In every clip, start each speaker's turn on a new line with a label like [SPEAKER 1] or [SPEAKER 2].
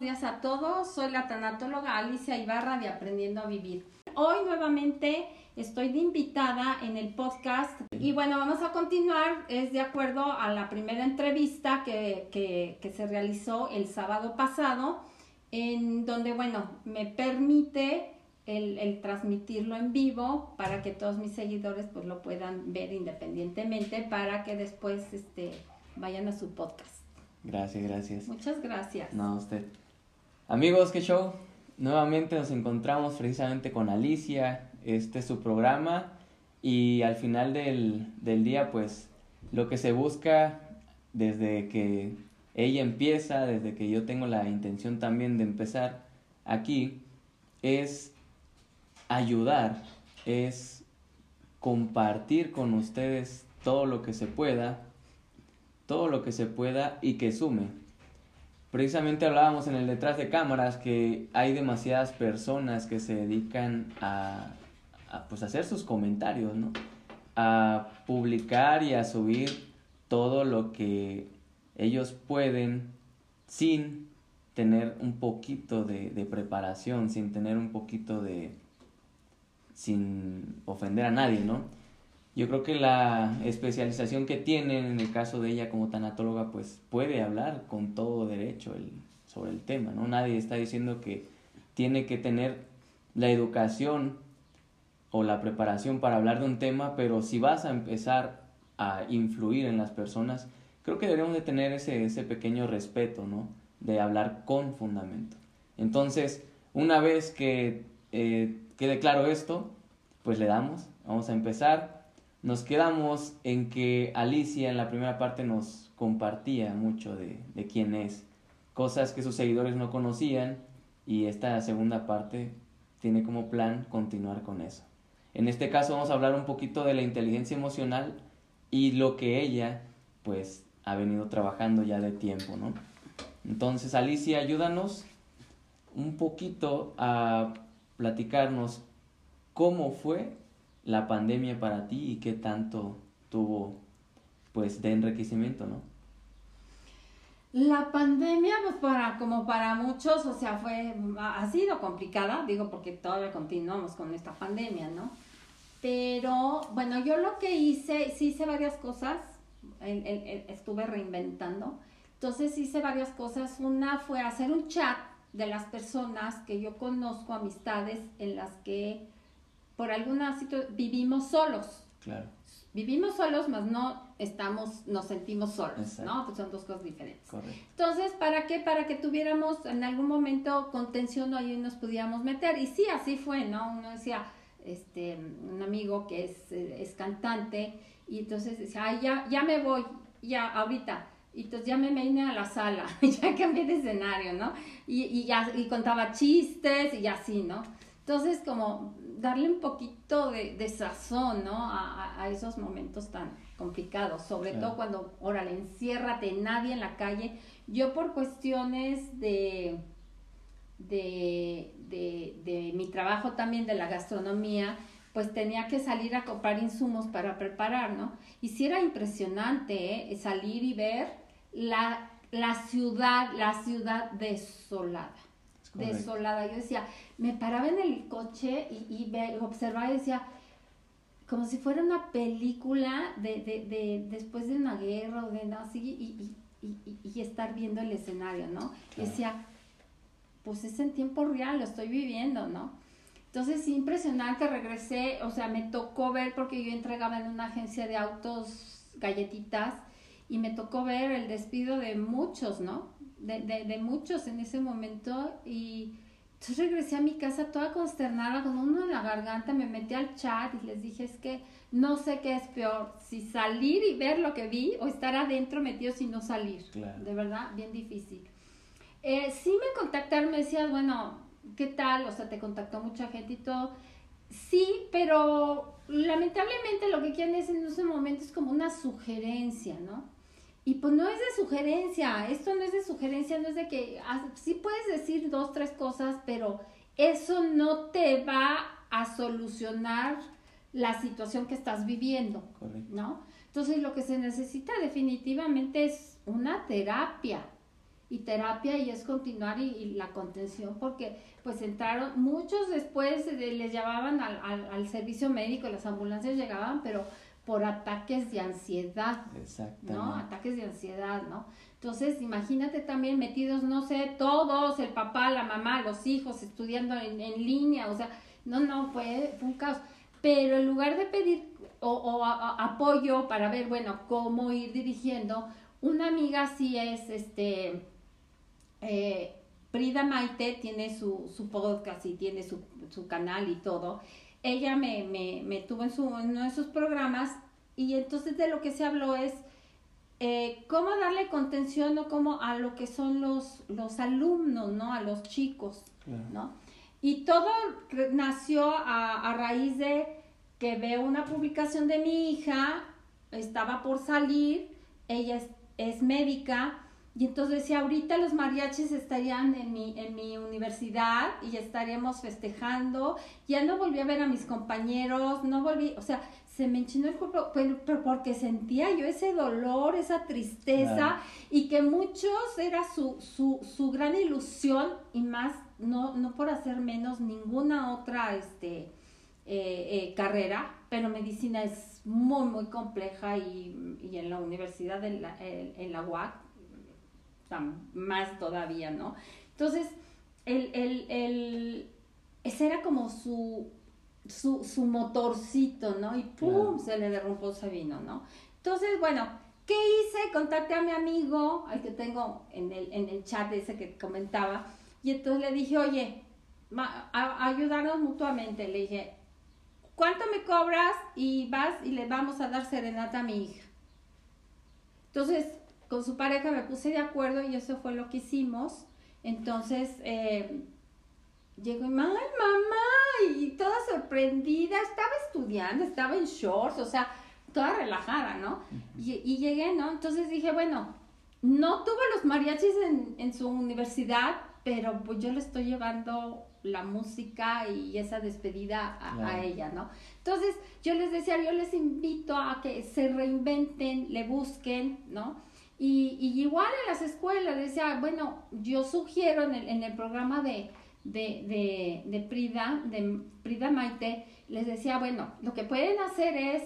[SPEAKER 1] Buenos días a todos, soy la tanatóloga Alicia Ibarra de Aprendiendo a Vivir. Hoy nuevamente estoy de invitada en el podcast y bueno, vamos a continuar, es de acuerdo a la primera entrevista que, que, se realizó el sábado pasado, en donde bueno, me permite el, el, transmitirlo en vivo para que todos mis seguidores pues lo puedan ver independientemente para que después este, vayan a su podcast.
[SPEAKER 2] Gracias, gracias.
[SPEAKER 1] Muchas gracias.
[SPEAKER 2] No, usted. Amigos, qué show. Nuevamente nos encontramos precisamente con Alicia. Este es su programa. Y al final del, del día, pues lo que se busca desde que ella empieza, desde que yo tengo la intención también de empezar aquí, es ayudar, es compartir con ustedes todo lo que se pueda, todo lo que se pueda y que sume Precisamente hablábamos en el detrás de cámaras que hay demasiadas personas que se dedican a, pues, hacer sus comentarios, ¿no? A publicar y a subir todo lo que ellos pueden sin tener un poquito de, de preparación, sin tener un poquito de... sin ofender a nadie, ¿no? Yo creo que la especialización que tiene en el caso de ella como tanatóloga, pues puede hablar con todo derecho el, sobre el tema, ¿no? Nadie está diciendo que tiene que tener la educación o la preparación para hablar de un tema, pero si vas a empezar a influir en las personas, creo que deberíamos de tener ese, ese pequeño respeto, ¿no? De hablar con fundamento. Entonces, una vez que eh, quede claro esto, pues le damos, vamos a empezar nos quedamos en que Alicia en la primera parte nos compartía mucho de, de quién es, cosas que sus seguidores no conocían y esta segunda parte tiene como plan continuar con eso. En este caso vamos a hablar un poquito de la inteligencia emocional y lo que ella pues ha venido trabajando ya de tiempo, ¿no? Entonces Alicia, ayúdanos un poquito a platicarnos cómo fue la pandemia para ti y qué tanto tuvo pues de enriquecimiento, ¿no?
[SPEAKER 1] La pandemia, pues para, como para muchos, o sea, fue, ha sido complicada, digo, porque todavía continuamos con esta pandemia, ¿no? Pero, bueno, yo lo que hice, sí hice varias cosas, estuve reinventando, entonces hice varias cosas. Una fue hacer un chat de las personas que yo conozco, amistades en las que por alguna situación vivimos solos.
[SPEAKER 2] Claro.
[SPEAKER 1] Vivimos solos, más no estamos, nos sentimos solos, ¿no? Pues son dos cosas diferentes.
[SPEAKER 2] Correcto.
[SPEAKER 1] Entonces, ¿para qué? Para que tuviéramos en algún momento contención ahí nos pudiéramos meter. Y sí, así fue, ¿no? Uno decía, este, un amigo que es, es cantante, y entonces decía, ay, ya, ya me voy, ya, ahorita. Y entonces ya me vine a la sala, ya cambié de escenario, ¿no? Y, y ya, y contaba chistes y así, ¿no? Entonces, como darle un poquito de, sazón, ¿no? A, esos momentos tan complicados, sobre todo cuando, órale, enciérrate, nadie en la calle. Yo por cuestiones de, de, de, mi trabajo también de la gastronomía, pues tenía que salir a comprar insumos para preparar, ¿no? Y sí era impresionante, ¿eh? Salir y ver la, la ciudad, la ciudad desolada desolada. Yo decía, me paraba en el coche y, y observaba y decía, como si fuera una película de, de, de después de una guerra o de nada así, y, y, y, estar viendo el escenario, ¿no? decía, pues es en tiempo real, lo estoy viviendo, ¿no? Entonces, impresionante, regresé, o sea, me tocó ver, porque yo entregaba en una agencia de autos galletitas, y me tocó ver el despido de muchos, ¿no? De, de, de, muchos en ese momento y entonces regresé a mi casa toda consternada con uno en la garganta, me metí al chat y les dije es que no sé qué es peor, si salir y ver lo que vi o estar adentro metido sin no salir. De verdad, bien difícil. Eh, sí me contactaron, me decían, bueno, ¿qué tal? O sea, te contactó mucha gente y todo. Sí, pero lamentablemente lo que quieren es en ese momento es como una sugerencia, ¿no? Y pues no es de sugerencia, esto no es de sugerencia, no es de que ah, sí puedes decir dos, tres cosas, pero eso no te va a solucionar la situación que estás viviendo, ¿no? Entonces lo que se necesita definitivamente es una terapia y terapia y es continuar y, la contención porque pues entraron muchos después les llamaban al, al, al, servicio médico las ambulancias llegaban pero por ataques de ansiedad no ataques de ansiedad no entonces imagínate también metidos no sé todos el papá la mamá los hijos estudiando en, en línea o sea no no fue, fue un caos. Pero en lugar de pedir o, o apoyo para ver bueno cómo ir dirigiendo una amiga sí es este eh, Prida Maite tiene su, su, podcast y tiene su, su canal y todo. Ella me, me, me, tuvo en, su, uno de sus programas y entonces de lo que se habló es eh, cómo darle contención o cómo a lo que son los, los alumnos, ¿no? A los chicos, ¿no? Y todo nació a, a raíz de que veo una publicación de mi hija, estaba por salir, ella es, es médica, y entonces decía, ahorita los mariachis estarían en mi, en mi universidad y estaríamos festejando. Ya no volví a ver a mis compañeros, no volví, o sea, se me enchinó el cuerpo, pero, porque sentía yo ese dolor, esa tristeza y que muchos era su, su, su gran ilusión y más, no, no por hacer menos ninguna otra este, eh, eh, carrera, pero medicina es muy, muy compleja y, y en la universidad, en la, en la UAC, más todavía, ¿no? Entonces, el, el, el, ese era como su, su, su motorcito, ¿no? Y ¡pum! se le derrumbó ese vino, ¿no? Entonces, bueno, ¿qué hice? Contacté a mi amigo, al que tengo en el, en el chat ese que comentaba, y entonces le dije, oye, a, ayudarnos mutuamente. Le dije, ¿cuánto me cobras? Y vas y le vamos a dar serenata a mi hija. Entonces, con su pareja me puse de acuerdo y eso fue lo que hicimos. Entonces, eh, llegó y, ¡ay, mamá! Y toda sorprendida, estaba estudiando, estaba en shorts, o sea, toda relajada, ¿no? Y, llegué, ¿no? Entonces dije, bueno, no tuve los mariachis en, en su universidad, pero pues yo le estoy llevando la música y esa despedida a, a, ella, ¿no? Entonces yo les decía, yo les invito a que se reinventen, le busquen, ¿no? Y, y, igual en las escuelas, decía, bueno, yo sugiero en el, en el programa de, de, de, de, Prida, de Prida Maite, les decía, bueno, lo que pueden hacer es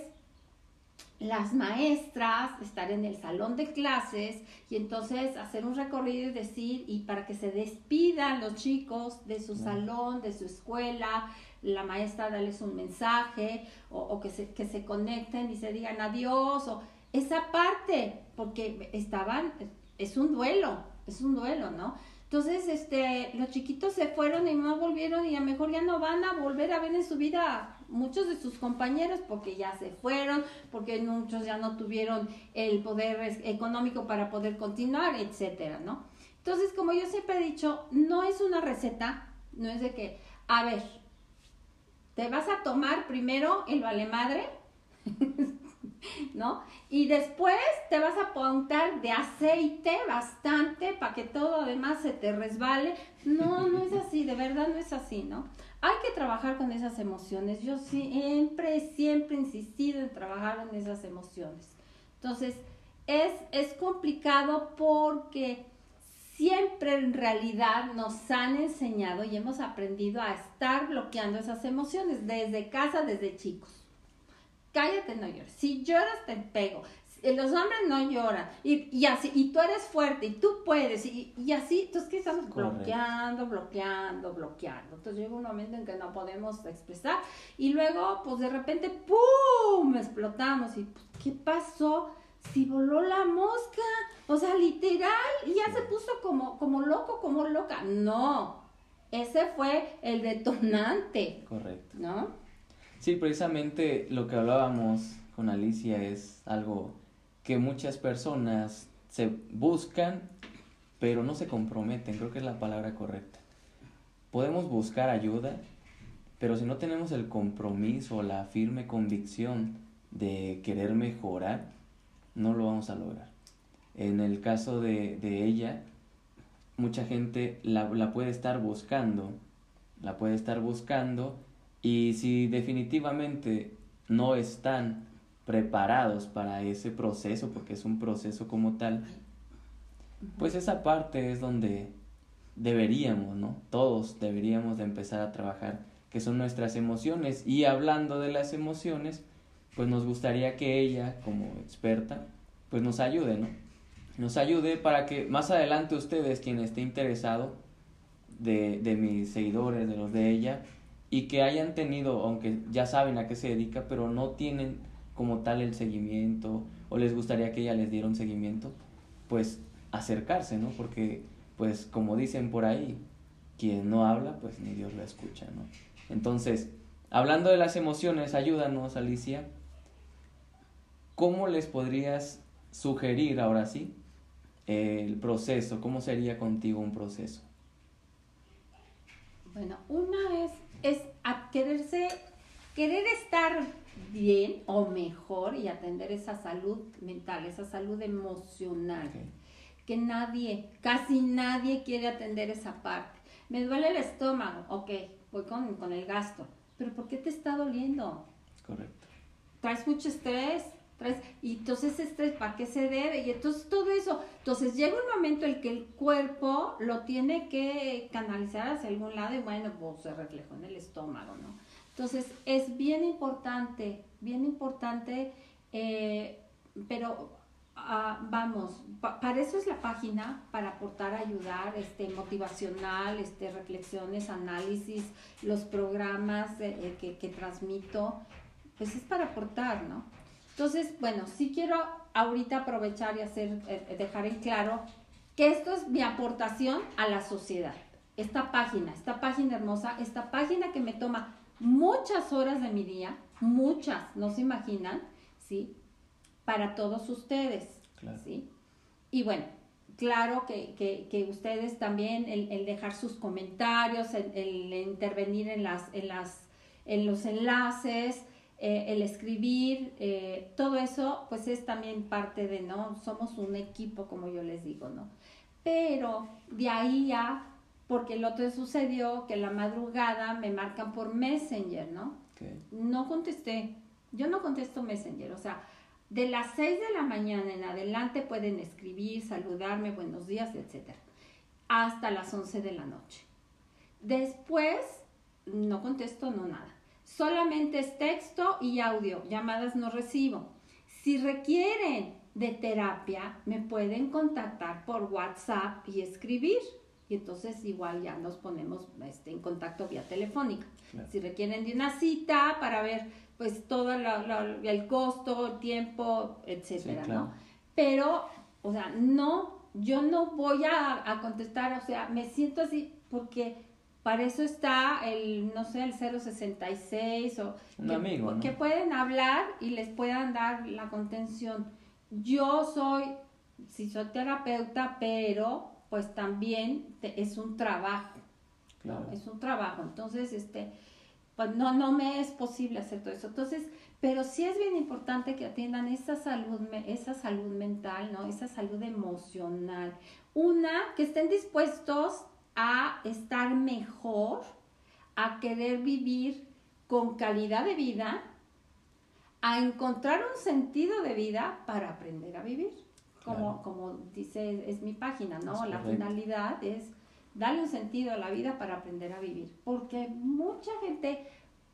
[SPEAKER 1] las maestras estar en el salón de clases y entonces hacer un recorrido y decir, y para que se despidan los chicos de su salón, de su escuela, la maestra darles un mensaje o, o que, se, que se conecten y se digan adiós o esa parte, porque estaban, es un duelo, es un duelo, ¿no? Entonces, este, los chiquitos se fueron y no volvieron y a lo mejor ya no van a volver a ver en su vida muchos de sus compañeros porque ya se fueron, porque muchos ya no tuvieron el poder económico para poder continuar, etcétera, ¿no? Entonces, como yo siempre he dicho, no es una receta, no es de que, a ver, te vas a tomar primero el vale madre, ¿no? Y después te vas a apuntar de aceite bastante para que todo además se te resbale. No, no es así, de verdad no es así, ¿no? Hay que trabajar con esas emociones. Yo siempre, siempre he insistido en trabajar en esas emociones. Entonces, es, es complicado porque siempre en realidad nos han enseñado y hemos aprendido a estar bloqueando esas emociones desde casa, desde chicos cállate, no llores. Si lloras, te pego. Los hombres no lloran. Y, y así, y tú eres fuerte, y tú puedes, y, y así, entonces, ¿qué estamos bloqueando, bloqueando, bloqueando? Entonces llega un momento en que no podemos expresar, y luego, pues de repente, ¡pum! explotamos, y pues, ¿qué pasó? Si voló la mosca, o sea, literal, y ya se puso como, como loco, como loca. No, ese fue el detonante.
[SPEAKER 2] Correcto.
[SPEAKER 1] ¿No?
[SPEAKER 2] Sí, precisamente lo que hablábamos con Alicia es algo que muchas personas se buscan, pero no se comprometen, creo que es la palabra correcta. Podemos buscar ayuda, pero si no tenemos el compromiso, la firme convicción de querer mejorar, no lo vamos a lograr. En el caso de, de ella, mucha gente la, la puede estar buscando, la puede estar buscando y si definitivamente no están preparados para ese proceso, porque es un proceso como tal, pues esa parte es donde deberíamos, ¿no? Todos deberíamos de empezar a trabajar, que son nuestras emociones. Y hablando de las emociones, pues nos gustaría que ella, como experta, pues nos ayude, ¿no? Nos ayude para que más adelante ustedes, quien esté interesado de, de mis seguidores, de los de ella, y que hayan tenido, aunque ya saben a qué se dedica, pero no tienen como tal el seguimiento, o les gustaría que ella les diera un seguimiento, pues acercarse, ¿no? Porque, pues como dicen por ahí, quien no habla, pues ni Dios lo escucha, ¿no? Entonces, hablando de las emociones, ayúdanos, Alicia, ¿cómo les podrías sugerir ahora sí el proceso? ¿Cómo sería contigo un proceso?
[SPEAKER 1] Bueno, una es, es a quererse, querer estar bien o mejor y atender esa salud mental, esa salud emocional. Que nadie, casi nadie quiere atender esa parte. Me duele el estómago, ok, voy con, con el gasto. Pero ¿por qué te está doliendo?
[SPEAKER 2] Correcto.
[SPEAKER 1] ¿Traes mucho estrés? Y entonces estrés, ¿para qué se debe? Y entonces todo eso. Entonces llega un momento en que el cuerpo lo tiene que canalizar hacia algún lado y bueno, pues se reflejó en el estómago, ¿no? Entonces es bien importante, bien importante, eh, pero ah, vamos, para eso es la página, para aportar, ayudar, este, motivacional, este, reflexiones, análisis, los programas eh, que, que transmito, pues es para aportar, ¿no? Entonces, bueno, sí quiero ahorita aprovechar y hacer, eh, dejar en claro que esto es mi aportación a la sociedad. Esta página, esta página hermosa, esta página que me toma muchas horas de mi día, muchas, no se imaginan, ¿sí? Para todos ustedes, ¿sí? Y bueno, claro que, que, ustedes también, el, dejar sus comentarios, el, el, intervenir en, las, en, las, en los enlaces, eh, el escribir, eh, todo eso, pues es también parte de, ¿no? Somos un equipo, como yo les digo, ¿no? Pero de ahí ya, porque el otro sucedió que la madrugada me marcan por Messenger, ¿no? No contesté, yo no contesto Messenger, o sea, de las 6 de la mañana en adelante pueden escribir, saludarme, buenos días, etc. Hasta las 11 de la noche. Después, no contesto, no nada. Solamente es texto y audio, llamadas no recibo. Si requieren de terapia, me pueden contactar por WhatsApp y escribir. Y entonces igual ya nos ponemos este, en contacto vía telefónica. Si requieren de una cita para ver pues todo el costo, el tiempo, etcétera, ¿no? Pero, o sea, no, yo no voy a, a contestar, o sea, me siento así porque para eso está el, no sé, el 066 o
[SPEAKER 2] Un que, amigo,
[SPEAKER 1] que pueden hablar y les puedan dar la contención. Yo soy fisioterapeuta, pero pues también es un trabajo. Claro. Es un trabajo. Entonces, este, pues no, no me es posible hacer todo eso. Entonces, pero sí es bien importante que atiendan esa salud, esa salud mental, ¿no? Esa salud emocional. Una, que estén dispuestos a estar mejor, a querer vivir con calidad de vida, a encontrar un sentido de vida para aprender a vivir. Como, como dice, es mi página, ¿no? la finalidad es darle un sentido a la vida para aprender a vivir. Porque mucha gente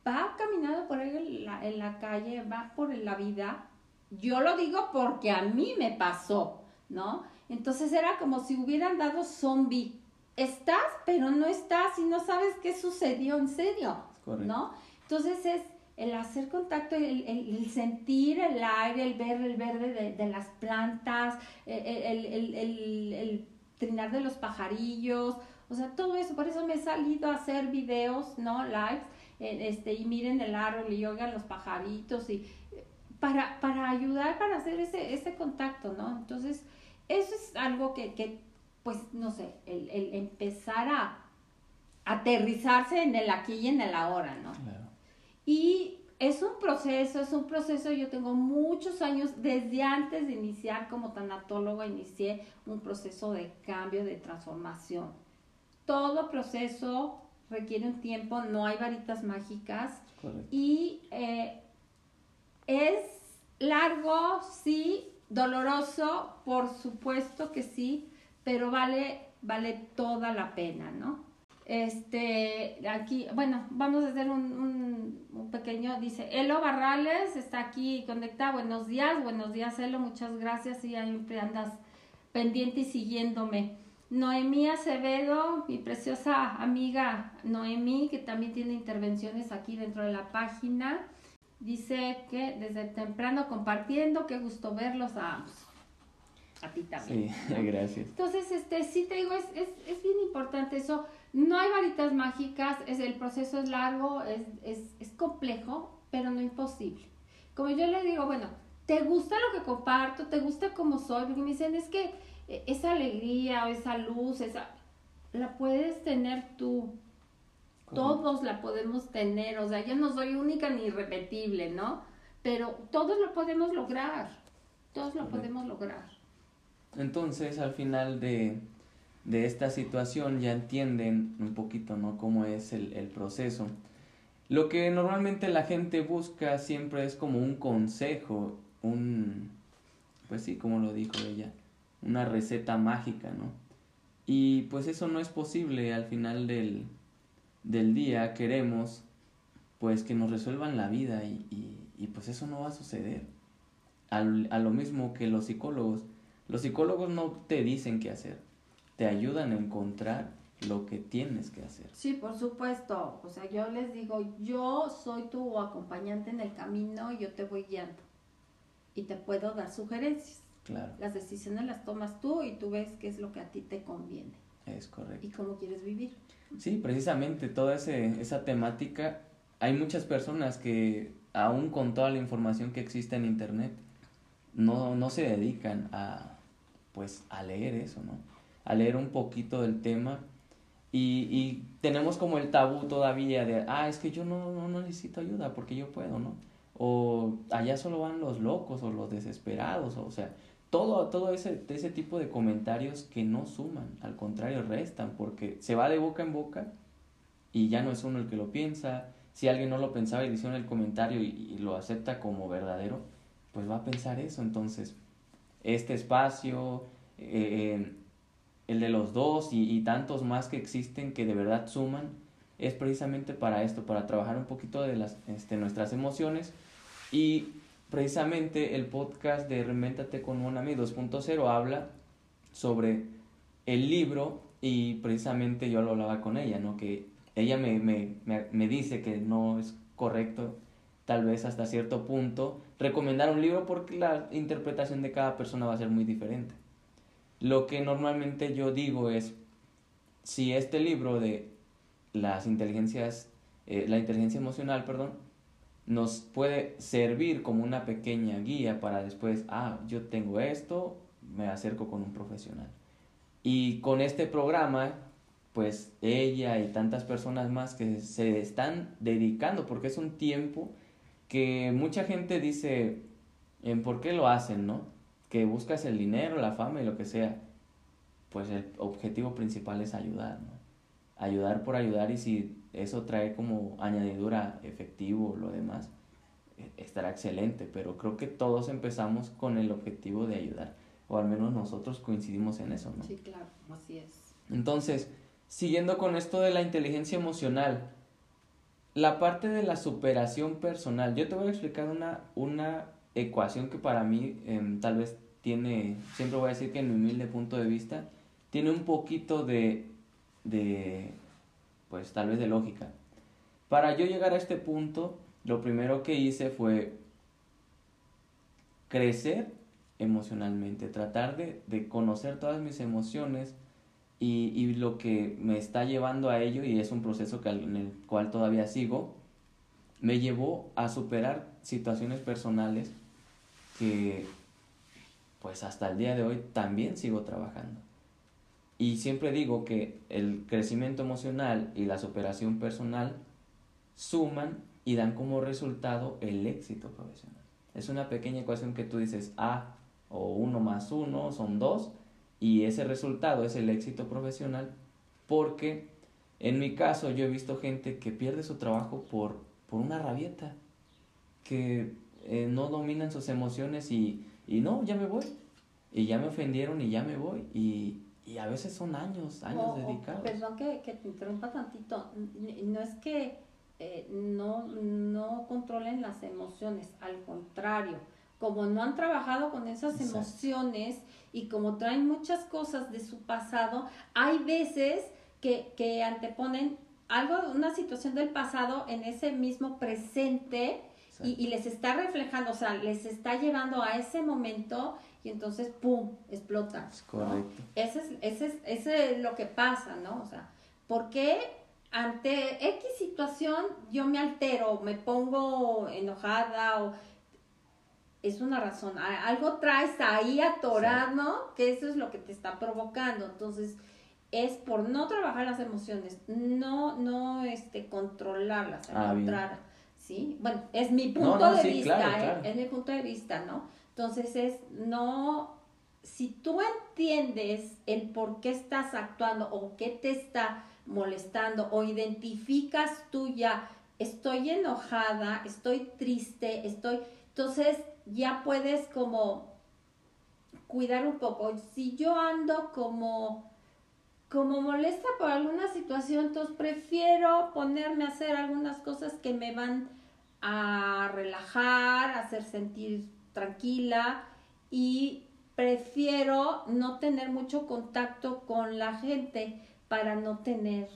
[SPEAKER 1] va caminando por ahí en la, en la calle, va por la vida. Yo lo digo porque a mí me pasó, ¿no? Entonces era como si hubieran dado zombie estás, pero no estás y no sabes qué sucedió en serio, ¿no? Entonces es el hacer contacto, el, sentir el aire, el ver el verde de, las plantas, el, trinar de los pajarillos, o sea, todo eso, por eso me he salido a hacer videos, ¿no? Lives, este, y miren el árbol y oigan los pajaritos y para, para ayudar, para hacer ese, ese contacto, ¿no? Entonces, eso es algo que, que pues no sé, el, el empezar a aterrizarse en el aquí y en el ahora, ¿no? Y es un proceso, es un proceso, yo tengo muchos años, desde antes de iniciar como tanatóloga, inicié un proceso de cambio, de transformación. Todo proceso requiere un tiempo, no hay varitas mágicas y eh, es largo, sí, doloroso, por supuesto que sí, pero vale, vale toda la pena, ¿no? Este, aquí, bueno, vamos a hacer un, un, pequeño, dice, Elo Barrales está aquí conectada, buenos días, buenos días Elo, muchas gracias y siempre andas pendiente y siguiéndome. Noemí Acevedo, mi preciosa amiga Noemí, que también tiene intervenciones aquí dentro de la página, dice que desde temprano compartiendo, qué gusto verlos a ambos. A ti también.
[SPEAKER 2] Sí, gracias.
[SPEAKER 1] Entonces, este, sí te digo, es, es, es bien importante eso no hay varitas mágicas, es, el proceso es largo, es, es, es complejo, pero no imposible. Como yo le digo, bueno, ¿te gusta lo que comparto? ¿Te gusta como soy? Porque me dicen, es que eh, esa alegría o esa luz, esa, la puedes tener tú. Todos la podemos tener, o sea, yo no soy única ni irrepetible, ¿no? Pero todos lo podemos lograr, todos lo podemos lograr.
[SPEAKER 2] Entonces, al final de, de esta situación ya entienden un poquito, ¿no? Cómo es el, el proceso. Lo que normalmente la gente busca siempre es como un consejo, un, pues sí, como lo dijo ella, una receta mágica, ¿no? Y pues eso no es posible al final del, del día, queremos pues que nos resuelvan la vida y, y, pues eso no va a suceder. Al, a lo mismo que los psicólogos, los psicólogos no te dicen qué hacer, te ayudan a encontrar lo que tienes que hacer.
[SPEAKER 1] Sí, por supuesto. O sea, yo les digo, yo soy tu acompañante en el camino y yo te voy guiando. Y te puedo dar sugerencias.
[SPEAKER 2] Claro.
[SPEAKER 1] Las decisiones las tomas tú y tú ves qué es lo que a ti te conviene.
[SPEAKER 2] Es correcto.
[SPEAKER 1] Y cómo quieres vivir.
[SPEAKER 2] Sí, precisamente toda ese, esa temática, hay muchas personas que aún con toda la información que existe en internet, no, no se dedican a, pues, a leer eso, ¿no? a leer un poquito del tema y, tenemos como el tabú todavía de, ah, es que yo no, no, necesito ayuda porque yo puedo, ¿no? O allá solo van los locos o los desesperados, o, sea, todo, todo ese, ese tipo de comentarios que no suman, al contrario, restan, porque se va de boca en boca y ya no es uno el que lo piensa. Si alguien no lo pensaba y le hicieron el comentario y lo acepta como verdadero, pues va a pensar eso. Entonces, este espacio, eh, el de los dos y, tantos más que existen que de verdad suman, es precisamente para esto, para trabajar un poquito de las, este, nuestras emociones. Y precisamente el podcast de Reinventate con Monami 2.0 habla sobre el libro y precisamente yo lo hablaba con ella, ¿no? Que ella me, me, me, me dice que no es correcto tal vez hasta cierto punto recomendar un libro porque la interpretación de cada persona va a ser muy diferente. Lo que normalmente yo digo es, si este libro de las inteligencias, eh, la inteligencia emocional, perdón, nos puede servir como una pequeña guía para después, ah, yo tengo esto, me acerco con un profesional. Y con este programa, pues ella y tantas personas más que se están dedicando, porque es un tiempo que mucha gente dice, ¿en por qué lo hacen, no? que buscas el dinero, la fama y lo que sea, pues el objetivo principal es ayudar, ¿no? Ayudar por ayudar y si eso trae como añadidura efectivo o lo demás, e, estará excelente, pero creo que todos empezamos con el objetivo de ayudar, o al menos nosotros coincidimos en eso, ¿no?
[SPEAKER 1] Sí, claro, así es.
[SPEAKER 2] Entonces, siguiendo con esto de la inteligencia emocional, la parte de la superación personal, yo te voy a explicar una, una ecuación que para mí em, tal vez tiene, siempre voy a decir que en mi humilde punto de vista, tiene un poquito de, de, pues tal vez de lógica. Para yo llegar a este punto, lo primero que hice fue crecer emocionalmente, tratar de, de conocer todas mis emociones y, y, lo que me está llevando a ello, y es un proceso que, en el cual todavía sigo, me llevó a superar situaciones personales que pues hasta el día de hoy también sigo trabajando. Y siempre digo que el crecimiento emocional y la superación personal suman y dan como resultado el éxito profesional. Es una pequeña ecuación que tú dices A o 1 más 1 son 2 y ese resultado es el éxito profesional porque en mi caso yo he visto gente que pierde su trabajo por, por una rabieta, que eh, no dominan sus emociones y, y no, ya me voy. Y ya me ofendieron y ya me voy. Y, y a veces son años, años dedicados.
[SPEAKER 1] perdón que, que, te interrumpa tantito, no es que eh, no, no controlen las emociones, al contrario, como no han trabajado con esas emociones y como traen muchas cosas de su pasado, hay veces que, que anteponen algo, una situación del pasado en ese mismo presente y, les está reflejando, o sea, les está llevando a ese momento y entonces, ¡pum!, explota. correcto. Ese es, ese, es, ese es lo que pasa, ¿no? O sea, ¿por qué ante X situación yo me altero, me pongo enojada o es una razón, algo traes ahí atorado, ¿no? Que eso es lo que te está provocando. Entonces, es por no trabajar las emociones, no, no, este, controlarlas, al ¿sí? Bueno, es mi punto de vista, ¿eh? es mi punto de vista, ¿no? Entonces es no, si tú entiendes el por qué estás actuando o qué te está molestando o identificas tú ya, estoy enojada, estoy triste, estoy, entonces ya puedes como cuidar un poco. Si yo ando como como molesta por alguna situación, entonces prefiero ponerme a hacer algunas cosas que me van a relajar, a hacer sentir tranquila y prefiero no tener mucho contacto con la gente para no tener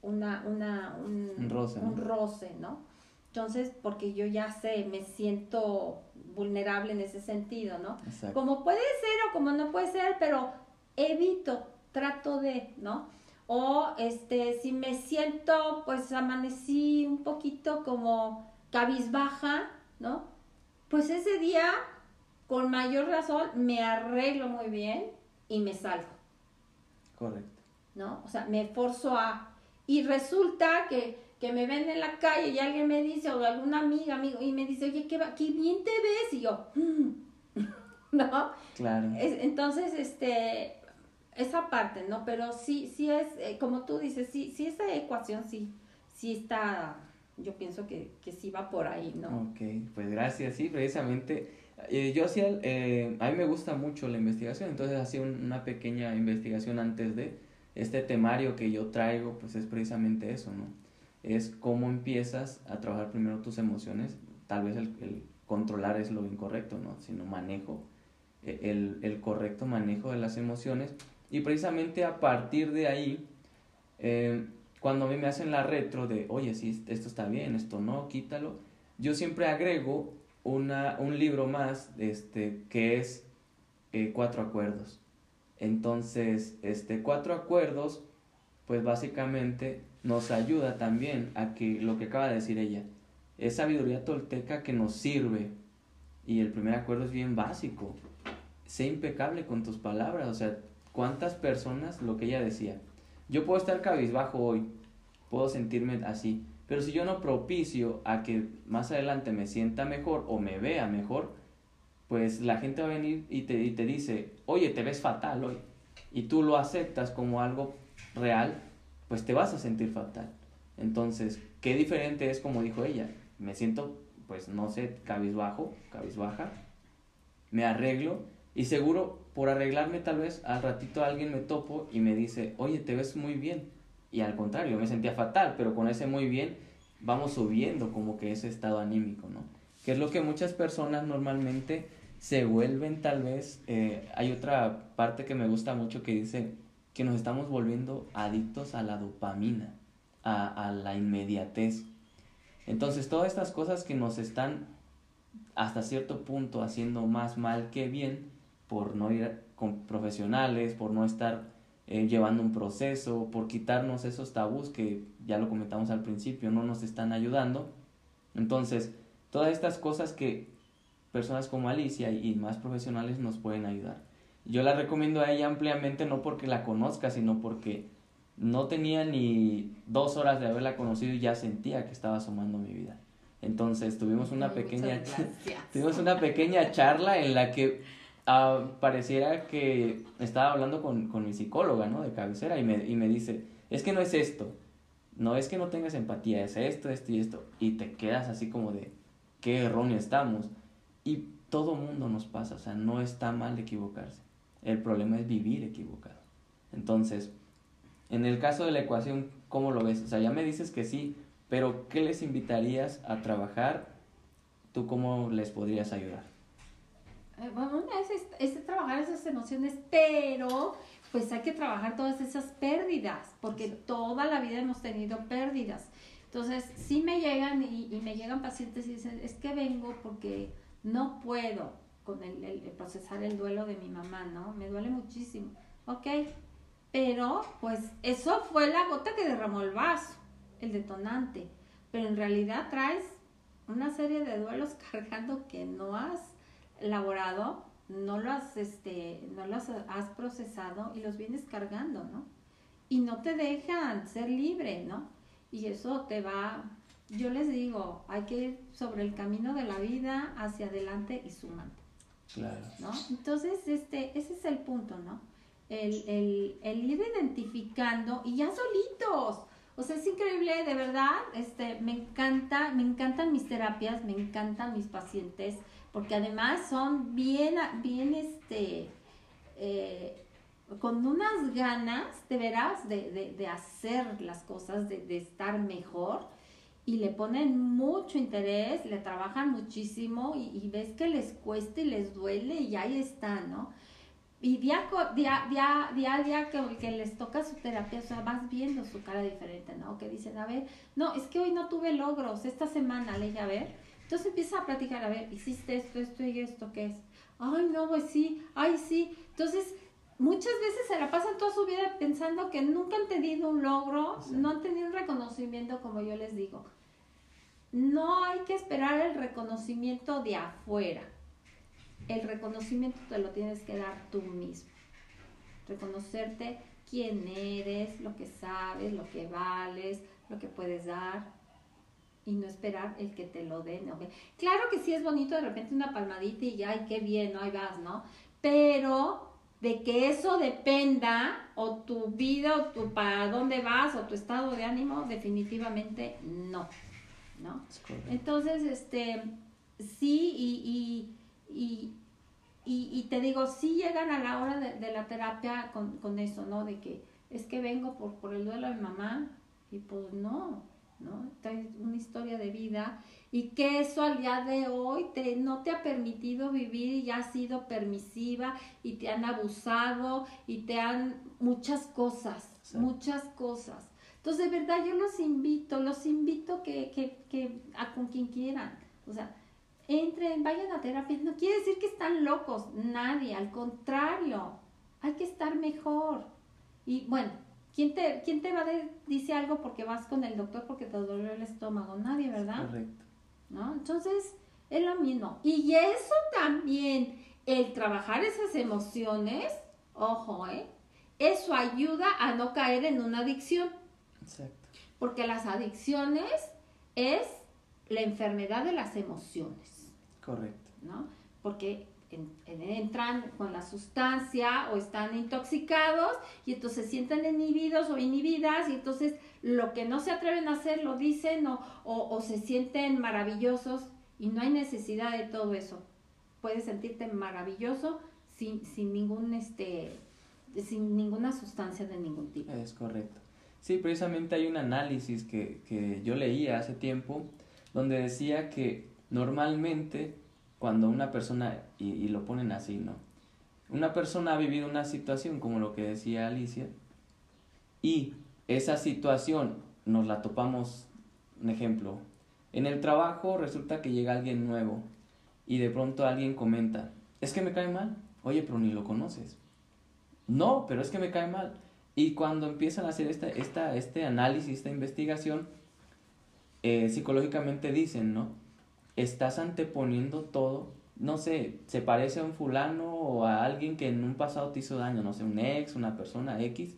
[SPEAKER 1] una, una, un, roce, un roce, ¿no? Entonces, porque yo ya sé, me siento vulnerable en ese sentido, ¿no? Como puede ser o como no puede ser, pero evito trato de, ¿no? O este, si me siento, pues amanecí un poquito como cabizbaja, ¿no? Pues ese día, con mayor razón, me arreglo muy bien y me salgo. Correcto. ¿No? O sea, me forzo a... Y resulta que, que me ven en la calle y alguien me dice, o alguna amiga, amigo, y me dice, oye, qué, qué bien te ves. Y yo, ¿no? Claro. entonces, este, esa parte, ¿no? Pero sí, sí es, eh, como tú dices, sí, sí esa ecuación sí, sí está, yo pienso que, que sí va por ahí, ¿no?
[SPEAKER 2] Ok, pues gracias, sí, precisamente, eh, yo hacía, eh, a mí me gusta mucho la investigación, entonces hacía una pequeña investigación antes de este temario que yo traigo, pues es precisamente eso, ¿no? Es cómo empiezas a trabajar primero tus emociones, tal vez el, controlar es lo incorrecto, ¿no? Sino manejo, e, el, el correcto manejo de las emociones y precisamente a partir de ahí, eh, cuando a mí me hacen la retro de, oye, si esto está bien, esto no, quítalo, yo siempre agrego una, un libro más este, que es eh, Cuatro Acuerdos. Entonces, este, Cuatro Acuerdos, pues básicamente nos ayuda también a que lo que acaba de decir ella, es sabiduría tolteca que nos sirve. Y el primer acuerdo es bien básico. Sé impecable con tus palabras, o sea, cuántas personas, lo que ella decía, yo puedo estar cabizbajo hoy, puedo sentirme así, pero si yo no propicio a que más adelante me sienta mejor o me vea mejor, pues la gente va a venir y te, y te dice, oye, te ves fatal hoy, y tú lo aceptas como algo real, pues te vas a sentir fatal. Entonces, qué diferente es como dijo ella, me siento, pues no sé, cabizbajo, cabizbaja, me arreglo y seguro por arreglarme tal vez al ratito alguien me topo y me dice, oye, te ves muy bien. Y al contrario, me sentía fatal, pero con ese muy bien vamos subiendo como que ese estado anímico, ¿no? Que es lo que muchas personas normalmente se vuelven tal vez, eh, hay otra parte que me gusta mucho que dice que nos estamos volviendo adictos a la dopamina, a, a la inmediatez. Entonces todas estas cosas que nos están hasta cierto punto haciendo más mal que bien, por no ir con profesionales, por no estar eh, llevando un proceso, por quitarnos esos tabús que ya lo comentamos al principio, no nos están ayudando. Entonces, todas estas cosas que personas como Alicia y más profesionales nos pueden ayudar. Yo la recomiendo a ella ampliamente no porque la conozca, sino porque no tenía ni dos horas de haberla conocido y ya sentía que estaba sumando mi vida. Entonces tuvimos una pequeña tuvimos una pequeña charla en la que Ah, pareciera que estaba hablando con, con, mi psicóloga, ¿no? De cabecera y me, y me dice, es que no es esto, no es que no tengas empatía, es esto, esto y esto. Y te quedas así como de, qué erróneo estamos. Y todo mundo nos pasa, o sea, no está mal equivocarse. El problema es vivir equivocado. Entonces, en el caso de la ecuación, ¿cómo lo ves? O sea, ya me dices que sí, pero ¿qué les invitarías a trabajar? ¿Tú cómo les podrías ayudar?
[SPEAKER 1] Eh, bueno, es, es, trabajar esas emociones, pero pues hay que trabajar todas esas pérdidas, porque toda la vida hemos tenido pérdidas. Entonces, sí me llegan y, me llegan pacientes y dicen, es que vengo porque no puedo con el, procesar el duelo de mi mamá, ¿no? Me duele muchísimo. Ok, pero pues eso fue la gota que derramó el vaso, el detonante. Pero en realidad traes una serie de duelos cargando que no has elaborado, no los, este, no los has procesado y los vienes cargando, ¿no? Y no te dejan ser libre, ¿no? Y eso te va, yo les digo, hay que ir sobre el camino de la vida hacia adelante y sumando. Claro. ¿No? Entonces, este, ese es el punto, ¿no? El, el, el ir identificando y ya solitos. O sea, es increíble, de verdad, este, me encanta, me encantan mis terapias, me encantan mis pacientes, porque además son bien, bien, este, eh, con unas ganas, de veras, de, de, hacer las cosas, de, de, estar mejor, y le ponen mucho interés, le trabajan muchísimo, y, y, ves que les cuesta y les duele, y ahí está, ¿no? Y día, día, día, día a día que, que les toca su terapia, o sea, vas viendo su cara diferente, ¿no? Que dicen, a ver, no, es que hoy no tuve logros, esta semana, le dije, a ver, entonces empieza a platicar, a ver, hiciste esto, esto y esto, ¿qué es? Ay, no, pues sí, ay, sí. Entonces, muchas veces se la pasan toda su vida pensando que nunca han tenido un logro, no han tenido un reconocimiento, como yo les digo. No hay que esperar el reconocimiento de afuera. El reconocimiento te lo tienes que dar tú mismo. Reconocerte quién eres, lo que sabes, lo que vales, lo que puedes dar y no esperar el que te lo den. Claro que sí es bonito de repente una palmadita y ya, ay, qué bien, ¿no? ahí vas, ¿no? Pero de que eso dependa, o tu vida, o tu para dónde vas, o tu estado de ánimo, definitivamente no, ¿no? Entonces, este, sí, y, y, y, y, te digo, sí llegan a la hora de, la terapia con, con, eso, ¿no? De que es que vengo por, por el duelo de mi mamá, y pues no, ¿no? una historia de vida y que eso al día de hoy te, no te ha permitido vivir y ha sido permisiva y te han abusado y te han muchas cosas, muchas cosas. Entonces, de verdad, yo los invito, los invito que, que, que a con quien quieran, o sea, entren, vayan a terapia, no quiere decir que están locos, nadie, al contrario, hay que estar mejor. Y bueno, ¿Quién te, quién te va a dice algo porque vas con el doctor porque te duele el estómago? Nadie, ¿verdad? Correcto. ¿No? Entonces, es lo mismo. Y eso también, el trabajar esas emociones, ojo, ¿eh? Eso ayuda a no caer en una adicción. Exacto. Porque las adicciones es la enfermedad de las emociones. Correcto. ¿No? Porque entran con la sustancia o están intoxicados y entonces se sienten inhibidos o inhibidas y entonces lo que no se atreven a hacer lo dicen o, o, se sienten maravillosos y no hay necesidad de todo eso. Puedes sentirte maravilloso sin, sin ningún este sin ninguna sustancia de ningún tipo.
[SPEAKER 2] Es correcto. Sí, precisamente hay un análisis que, que yo leía hace tiempo donde decía que normalmente cuando una persona, y, lo ponen así, ¿no? Una persona ha vivido una situación, como lo que decía Alicia, y esa situación nos la topamos, un ejemplo, en el trabajo resulta que llega alguien nuevo y de pronto alguien comenta, es que me cae mal, oye, pero ni lo conoces. No, pero es que me cae mal. Y cuando empiezan a hacer esta, esta, este análisis, esta investigación, eh, psicológicamente dicen, ¿no? estás anteponiendo todo, no sé, se parece a un fulano o a alguien que en un pasado te hizo daño, no sé, un ex, una persona X,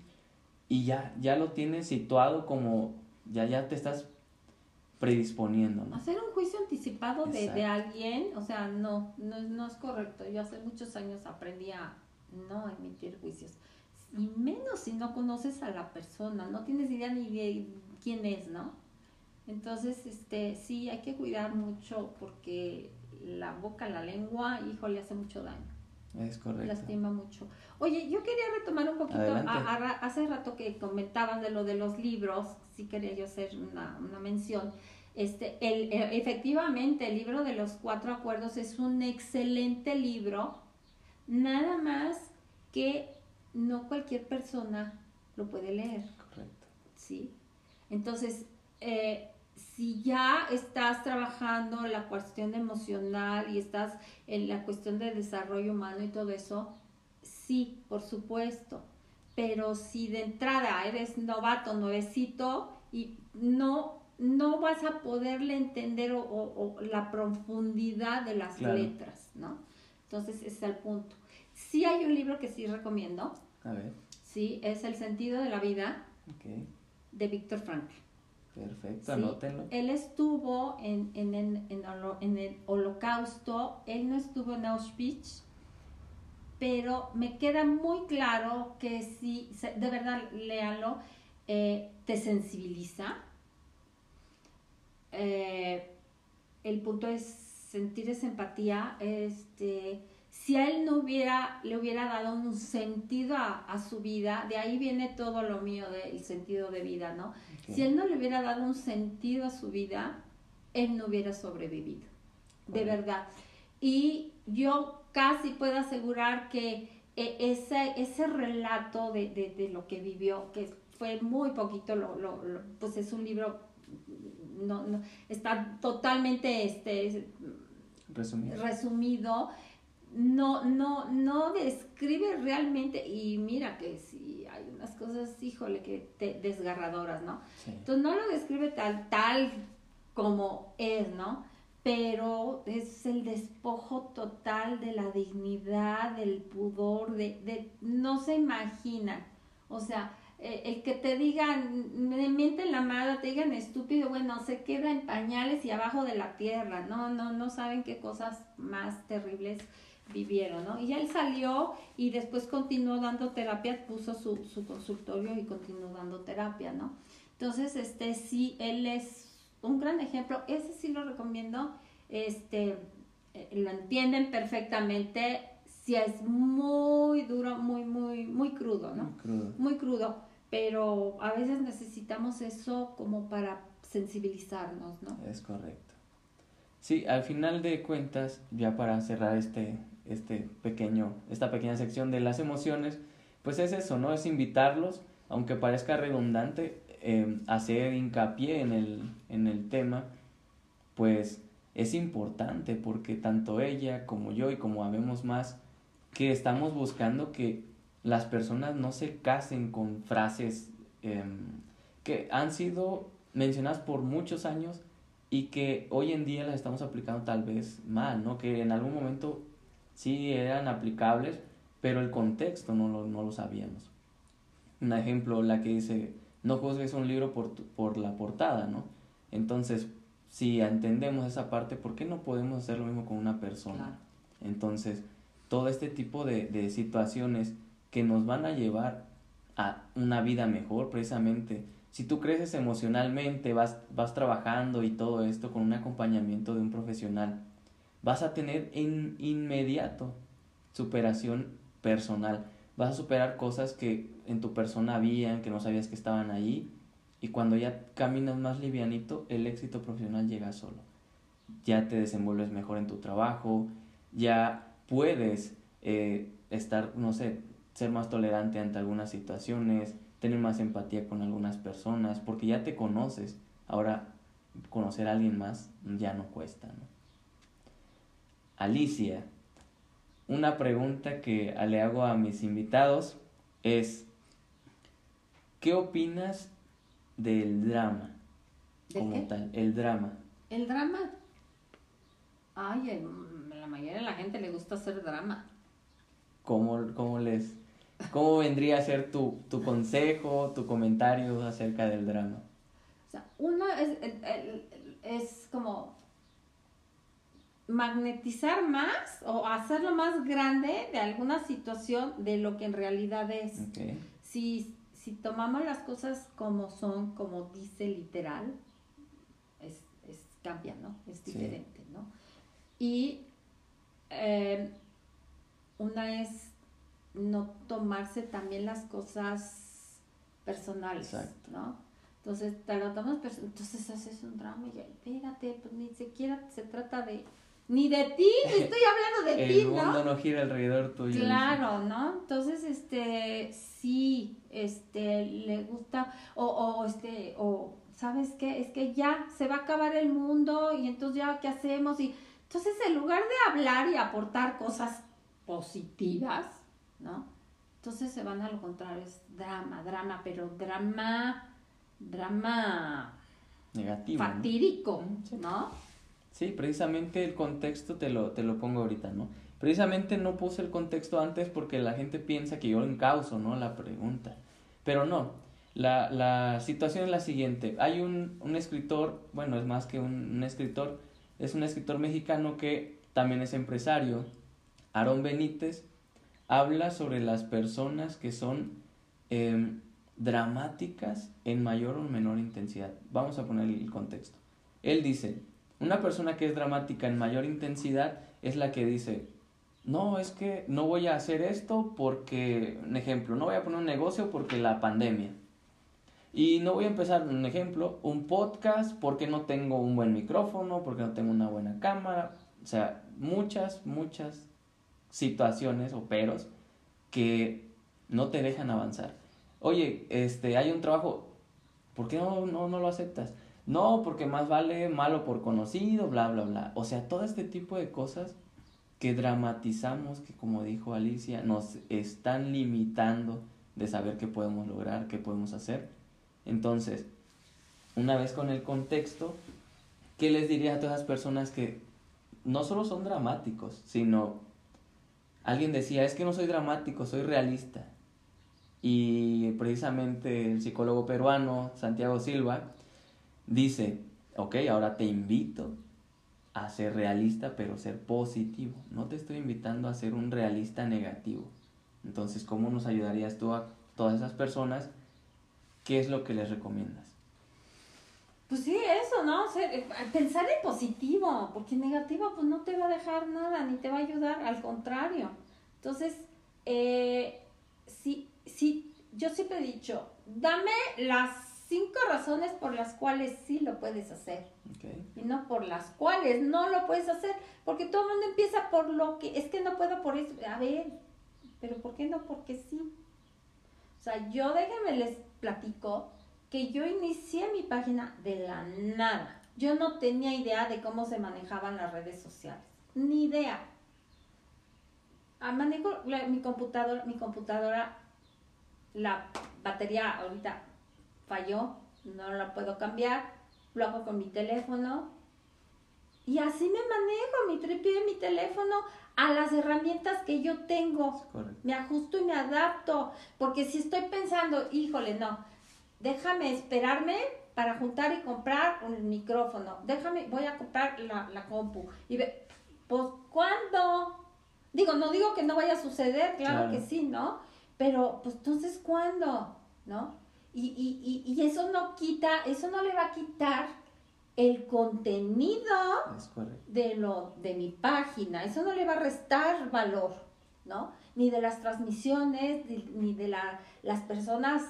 [SPEAKER 2] y ya, ya lo tienes situado como, ya, ya te estás predisponiendo.
[SPEAKER 1] ¿no? Hacer un juicio anticipado de, de, alguien, o sea, no, no, no es correcto. Yo hace muchos años aprendí a no emitir juicios. Y menos si no conoces a la persona, no tienes idea ni de quién es, ¿no? Entonces, este, sí, hay que cuidar mucho porque la boca, la lengua, hijo, le hace mucho daño.
[SPEAKER 2] Es correcto.
[SPEAKER 1] Lastima mucho. Oye, yo quería retomar un poquito, hace rato que comentaban de lo de los libros, sí quería yo hacer una, una mención. Este, el, e, efectivamente, el libro de los cuatro acuerdos es un excelente libro, nada más que no cualquier persona lo puede leer.
[SPEAKER 2] Correcto.
[SPEAKER 1] ¿Sí? Entonces, eh, si ya estás trabajando la cuestión emocional y estás en la cuestión de desarrollo humano y todo eso, sí, por supuesto. Pero si de entrada eres novato, nuevecito y no no vas a poderle entender o, la profundidad de las letras, ¿no? Entonces, ese es el punto. Sí hay un libro que sí recomiendo.
[SPEAKER 2] A ver.
[SPEAKER 1] Sí, es El sentido de la vida de Víctor Frankl.
[SPEAKER 2] Perfecto, anótenlo.
[SPEAKER 1] Él estuvo en, en, en, el holocausto, él no estuvo en Auschwitz, pero me queda muy claro que si, de verdad, léalo, eh, te sensibiliza, eh, el punto es sentir esa empatía, este, si a él no hubiera, le hubiera dado un sentido a, su vida, de ahí viene todo lo mío del sentido de vida, ¿no? Si él no le hubiera dado un sentido a su vida, él no hubiera sobrevivido, de verdad. Y yo casi puedo asegurar que eh, ese, ese relato de, lo que vivió, que fue muy poquito, lo, pues es un libro no, no, está totalmente este, resumido. No, no, no describe realmente, y mira que si hay unas cosas, híjole, que te, desgarradoras, ¿no? Entonces no lo describe tal, tal como es, ¿no? Pero es el despojo total de la dignidad, del pudor, de, de no se imaginan. O sea, eh, el que te digan, me mienten la madre, te digan estúpido, bueno, se queda en pañales y abajo de la tierra, no, no, no saben qué cosas más terribles vivieron, ¿no? Y él salió y después continuó dando terapia, puso su, su consultorio y continuó dando terapia, ¿no? Entonces, este sí, él es un gran ejemplo, ese sí lo recomiendo, este, eh, lo entienden perfectamente, si es muy duro, muy, muy, muy crudo, ¿no?
[SPEAKER 2] Muy crudo.
[SPEAKER 1] Muy crudo pero a veces necesitamos eso como para sensibilizarnos, ¿no?
[SPEAKER 2] Es correcto. Sí, al final de cuentas, ya para cerrar este, este pequeño, esta pequeña sección de las emociones, pues es eso, ¿no? Es invitarlos, aunque parezca redundante, eh, hacer hincapié en el, en el tema, pues es importante porque tanto ella como yo y como habemos más, que estamos buscando que las personas no se casen con frases em, que han sido mencionadas por muchos años y que hoy en día las estamos aplicando tal vez mal, ¿no? Que en algún momento sí eran aplicables, pero el contexto no lo, no lo sabíamos. Un ejemplo, la que dice, no juzgues un libro por, por la portada, ¿no? Entonces, si entendemos esa parte, ¿por qué no podemos hacer lo mismo con una persona? Entonces, todo este tipo de, de situaciones que nos van a llevar a una vida mejor precisamente. Si tú creces emocionalmente, vas, vas trabajando y todo esto con un acompañamiento de un profesional, vas a tener en inmediato superación personal. Vas a superar cosas que en tu persona habían, que no sabías que estaban ahí. Y cuando ya caminas más livianito, el éxito profesional llega solo. Ya te desenvuelves mejor en tu trabajo, ya puedes eh, estar, no sé, ser más tolerante ante algunas situaciones, tener más empatía con algunas personas, porque ya te conoces. Ahora, conocer a alguien más ya no cuesta, ¿no? Alicia, una pregunta que le hago a mis invitados es, ¿qué opinas del drama? como tal, el drama.
[SPEAKER 1] El drama. Ay, la mayoría de la gente le gusta hacer drama.
[SPEAKER 2] ¿Cómo, cómo les, ¿Cómo vendría a ser tu, tu consejo, tu comentario acerca del drama?
[SPEAKER 1] O sea, uno es, es como magnetizar más o hacerlo más grande de alguna situación de lo que en realidad es. Si, si tomamos las cosas como son, como dice literal, es, es cambia, ¿no? Es diferente, ¿no? Y eh, una es no tomarse también las cosas personales, ¿no? Entonces, te lo tomas, entonces haces un drama y espérate, pues ni siquiera se trata de ni de ti, estoy hablando de ti, ¿no?
[SPEAKER 2] El mundo no gira alrededor tuyo.
[SPEAKER 1] Claro, ¿no? Entonces, este, sí, este, le gusta, o, o, este, o, ¿sabes qué? Es que ya se va a acabar el mundo y entonces ya, ¿qué hacemos? Y entonces, en lugar de hablar y aportar cosas positivas, ¿no? Entonces se van a lo contrario, es drama, drama, pero drama, drama
[SPEAKER 2] negativo.
[SPEAKER 1] Fatídico, ¿no?
[SPEAKER 2] Sí, precisamente el contexto te lo, te lo pongo ahorita, ¿no? Precisamente no puse el contexto antes porque la gente piensa que yo encauso, ¿no? La pregunta. Pero no, la, la situación es la siguiente. Hay un, un escritor, bueno, es más que un, un, escritor, es un escritor mexicano que también es empresario, Aarón Benítez, habla sobre las personas que son em, dramáticas en mayor o menor intensidad. Vamos a poner el contexto. Él dice, una persona que es dramática en mayor intensidad es la que dice, no, es que no voy a hacer esto porque, un ejemplo, no voy a poner un negocio porque la pandemia. Y no voy a empezar, un ejemplo, un podcast porque no tengo un buen micrófono, porque no tengo una buena cámara. O sea, muchas, muchas situaciones o peros que no te dejan avanzar. Oye, este, hay un trabajo, ¿por qué no, no, no lo aceptas? No, porque más vale malo por conocido, bla, bla, bla. O sea, todo este tipo de cosas que dramatizamos, que como dijo Alicia, nos están limitando de saber qué podemos lograr, qué podemos hacer. Entonces, una vez con el contexto, ¿qué les diría a todas las personas que no solo son dramáticos, sino alguien decía, es que no soy dramático, soy realista. Y precisamente el psicólogo peruano Santiago Silva dice, ok, ahora te invito a ser realista, pero ser positivo. No te estoy invitando a ser un realista negativo. Entonces, ¿cómo nos ayudarías tú a todas esas personas? ¿Qué es lo que les recomiendas?
[SPEAKER 1] Pues sí, eso, ¿no? Pensar en positivo, porque negativo pues no te va a dejar nada, ni te va a ayudar, al contrario. Entonces, eh, sí, sí, yo siempre he dicho, dame las cinco razones por las cuales sí lo puedes hacer. Y no por las cuales no lo puedes hacer. Porque todo el mundo empieza por lo que, es que no puedo por eso. A ver, pero ¿por qué no? Porque sí. O sea, yo déjenme les platico que yo inicié mi página de la nada. Yo no tenía idea de cómo se manejaban las redes sociales. Ni idea. Ah, manejo mi computadora, mi computadora, la batería ahorita falló, no la puedo cambiar, lo hago con mi teléfono. Y así me manejo, mi tripé, mi teléfono, a las herramientas que yo tengo. Me ajusto y me adapto. Porque si estoy pensando, híjole, no, déjame esperarme para juntar y comprar un micrófono. Déjame, voy a comprar la, la compu. Y ve, pues, ¿cuándo? Digo, no digo que no vaya a suceder, claro, que sí, ¿no? Pero, pues, entonces, ¿cuándo? ¿No? Y, y, y, y, eso no quita, eso no le va a quitar el contenido de, lo, de mi página, eso no le va a restar valor, ¿no? Ni de las transmisiones, ni de la, las personas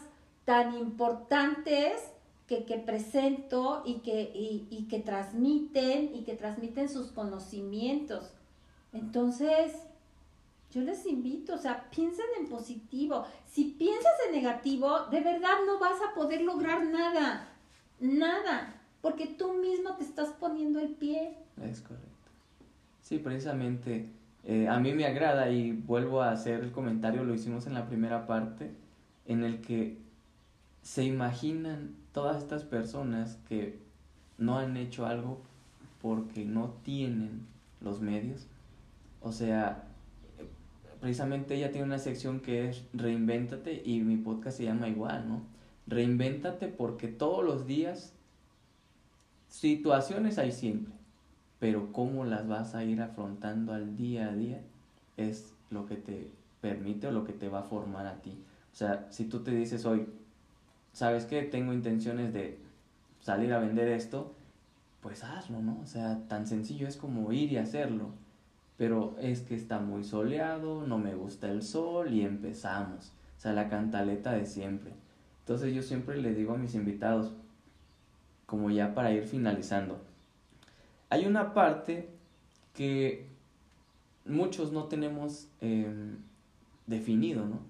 [SPEAKER 1] tan importantes que, que presento y que, y, y que transmiten y que transmiten sus conocimientos. Entonces, yo les invito, o sea, piensen en positivo. Si piensas en negativo, de verdad no vas a poder lograr nada, nada, porque tú mismo te estás poniendo el pie.
[SPEAKER 2] Es correcto. Sí, precisamente, eh, a mí me agrada y vuelvo a hacer el comentario, lo hicimos en la primera parte, en el que se imaginan todas estas personas que no han hecho algo porque no tienen los medios. O sea, precisamente ella tiene una sección que es Reinvéntate y mi podcast se llama igual, ¿no? Reinvéntate porque todos los días situaciones hay siempre, pero cómo las vas a ir afrontando al día a día es lo que te permite o lo que te va a formar a ti. O sea, si tú te dices hoy, ¿sabes qué? Tengo intenciones de salir a vender esto, pues hazlo, ¿no? O sea, tan sencillo es como ir y hacerlo pero es que está muy soleado, no me gusta el sol y empezamos. O sea, la cantaleta de siempre. Entonces yo siempre le digo a mis invitados, como ya para ir finalizando, hay una parte que muchos no tenemos em, definido, ¿no?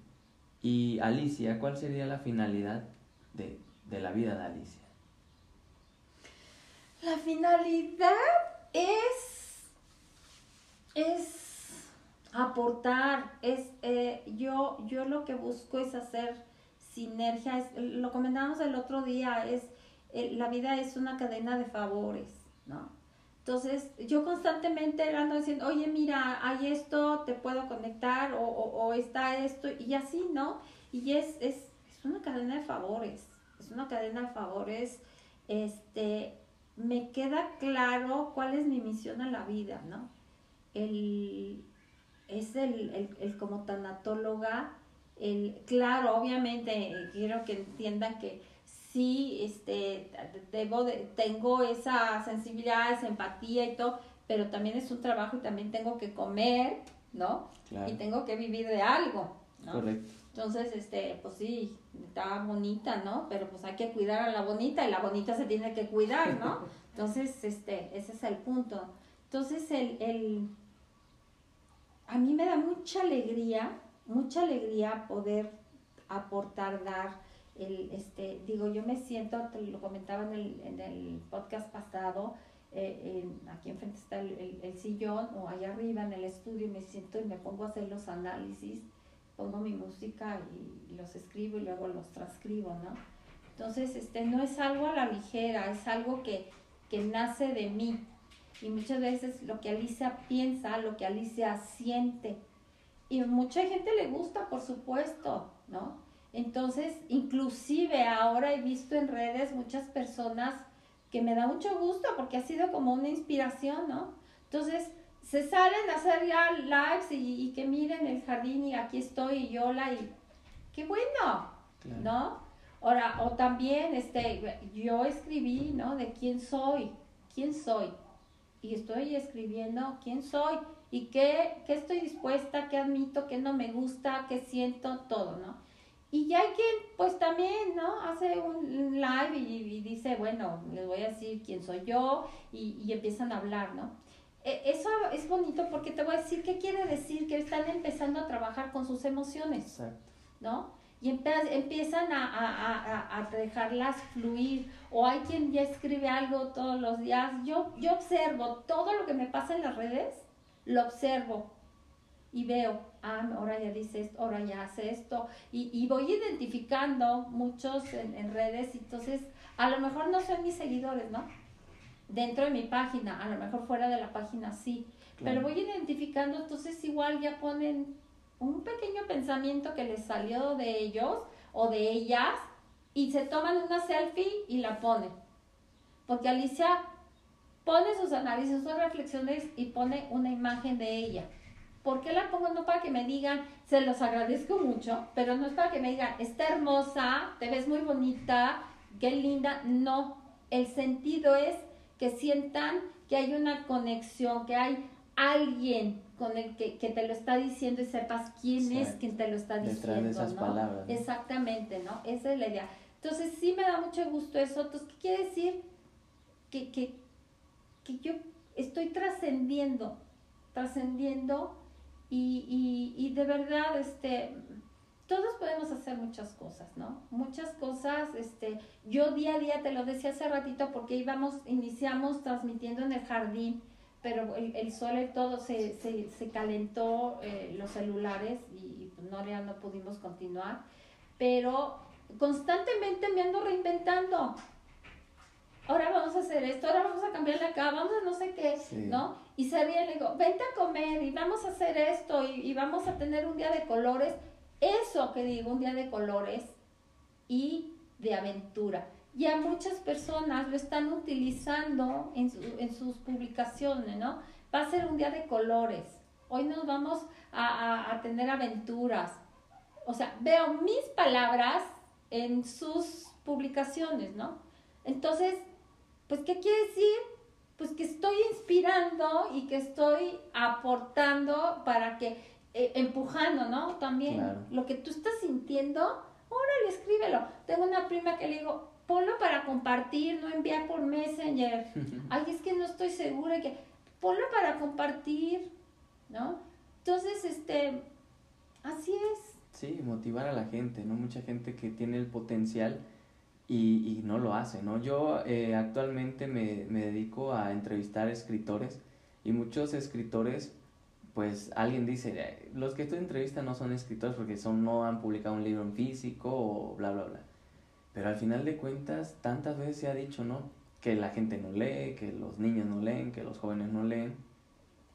[SPEAKER 2] Y Alicia, ¿cuál sería la finalidad de, de la vida de Alicia?
[SPEAKER 1] La finalidad es, es aportar, es, eh, yo, yo lo que busco es hacer sinergia, es, lo comentábamos el otro día, es, eh, la vida es una cadena de favores, ¿no? Entonces, yo constantemente ando diciendo, oye, mira, hay esto, te puedo conectar, o, o, está esto, y así, ¿no? Y es, es, es una cadena de favores, es una cadena de favores, este, me queda claro cuál es mi misión en la vida, ¿no? El, es el, el, como tanatóloga, el, claro, obviamente quiero que entiendan que sí, este, debo de, tengo esa sensibilidad, esa empatía y todo, pero también es un trabajo y también tengo que comer, ¿no? Y tengo que vivir de algo, ¿no? Correcto. Entonces, este, pues sí, está bonita, ¿no? Pero pues hay que cuidar a la bonita y la bonita se tiene que cuidar, ¿no? Entonces, este, ese es el punto. Entonces, el, el, a mí me da mucha alegría, mucha alegría poder aportar, dar, el, este, digo, yo me siento, lo comentaba en el, en podcast pasado, eh, aquí enfrente está el, sillón o allá arriba en el estudio me siento y me pongo a hacer los análisis pongo mi música y los escribo y luego los transcribo, ¿no? Entonces, este, no es algo a la ligera, es algo que, que nace de mí. Y muchas veces lo que Alicia piensa, lo que Alicia siente. Y mucha gente le gusta, por supuesto, ¿no? Entonces, inclusive ahora he visto en redes muchas personas que me da mucho gusto porque ha sido como una inspiración, ¿no? Entonces, se salen a hacer ya lives y, que miren el jardín y aquí estoy y hola y qué bueno, ¿no? Ahora, o también, este, yo escribí, ¿no? De quién soy, quién soy. Y estoy escribiendo quién soy y qué, qué estoy dispuesta, qué admito, qué no me gusta, qué siento, todo, ¿no? Y ya hay quien, pues también, ¿no? Hace un live y, dice, bueno, les voy a decir quién soy yo y, y empiezan a hablar, ¿no? E, eso es bonito porque te voy a decir qué quiere decir que están empezando a trabajar con sus emociones, ¿no? Y empiezan a, a, a, dejarlas fluir. O hay quien ya escribe algo todos los días. Yo, yo observo todo lo que me pasa en las redes, lo observo y veo, ah, ahora ya dice esto, ahora ya hace esto. Y, y voy identificando muchos en, en redes. Entonces, a lo mejor no son mis seguidores, ¿no? dentro de mi página, a lo mejor fuera de la página sí, pero voy identificando, entonces igual ya ponen un pequeño pensamiento que les salió de ellos o de ellas y se toman una selfie y la ponen. Porque Alicia pone sus análisis, sus reflexiones y pone una imagen de ella. ¿Por qué la pongo? No para que me digan, se los agradezco mucho, pero no es para que me digan, está hermosa, te ves muy bonita, qué linda. No, el sentido es que sientan que hay una conexión, que hay alguien con el que, te lo está diciendo y sepas quién es quien te lo está diciendo. esas palabras. Exactamente, ¿no? Esa es la idea. Entonces sí me da mucho gusto eso. Entonces, ¿qué quiere decir? Que, que, que yo estoy trascendiendo, trascendiendo y, y, y de verdad, este, todos podemos hacer muchas cosas, ¿no? Muchas cosas, este, yo día a día te lo decía hace ratito porque íbamos, iniciamos transmitiendo en el jardín, pero el, sol y todo se, se, se calentó eh, los celulares y, pues no, ya no pudimos continuar, pero constantemente me ando reinventando. Ahora vamos a hacer esto, ahora vamos a cambiarle acá, vamos a no sé qué, ¿no? Y se ríe, le digo, vente a comer y vamos a hacer esto y, y vamos a tener un día de colores eso que digo, un día de colores y de aventura. Ya muchas personas lo están utilizando en, sus publicaciones, ¿no? Va a ser un día de colores. Hoy nos vamos a, tener aventuras. O sea, veo mis palabras en sus publicaciones, ¿no? Entonces, pues, ¿qué quiere decir? pues que estoy inspirando y que estoy aportando para que, eh, empujando, ¿no? También lo que tú estás sintiendo, órale, escríbelo. Tengo una prima que le digo, ponlo para compartir, no enviar por Messenger. Ay, es que no estoy segura que ponlo para compartir, ¿no? Entonces, este, así es.
[SPEAKER 2] Sí, motivar a la gente, ¿no? Mucha gente que tiene el potencial y, y no lo hace, ¿no? Yo eh, actualmente me, me dedico a entrevistar escritores y muchos escritores pues alguien dice, los que tú entrevistas no son escritores porque son, no han publicado un libro en físico o bla, bla, bla. Pero al final de cuentas, tantas veces se ha dicho, ¿no? Que la gente no lee, que los niños no leen, que los jóvenes no leen.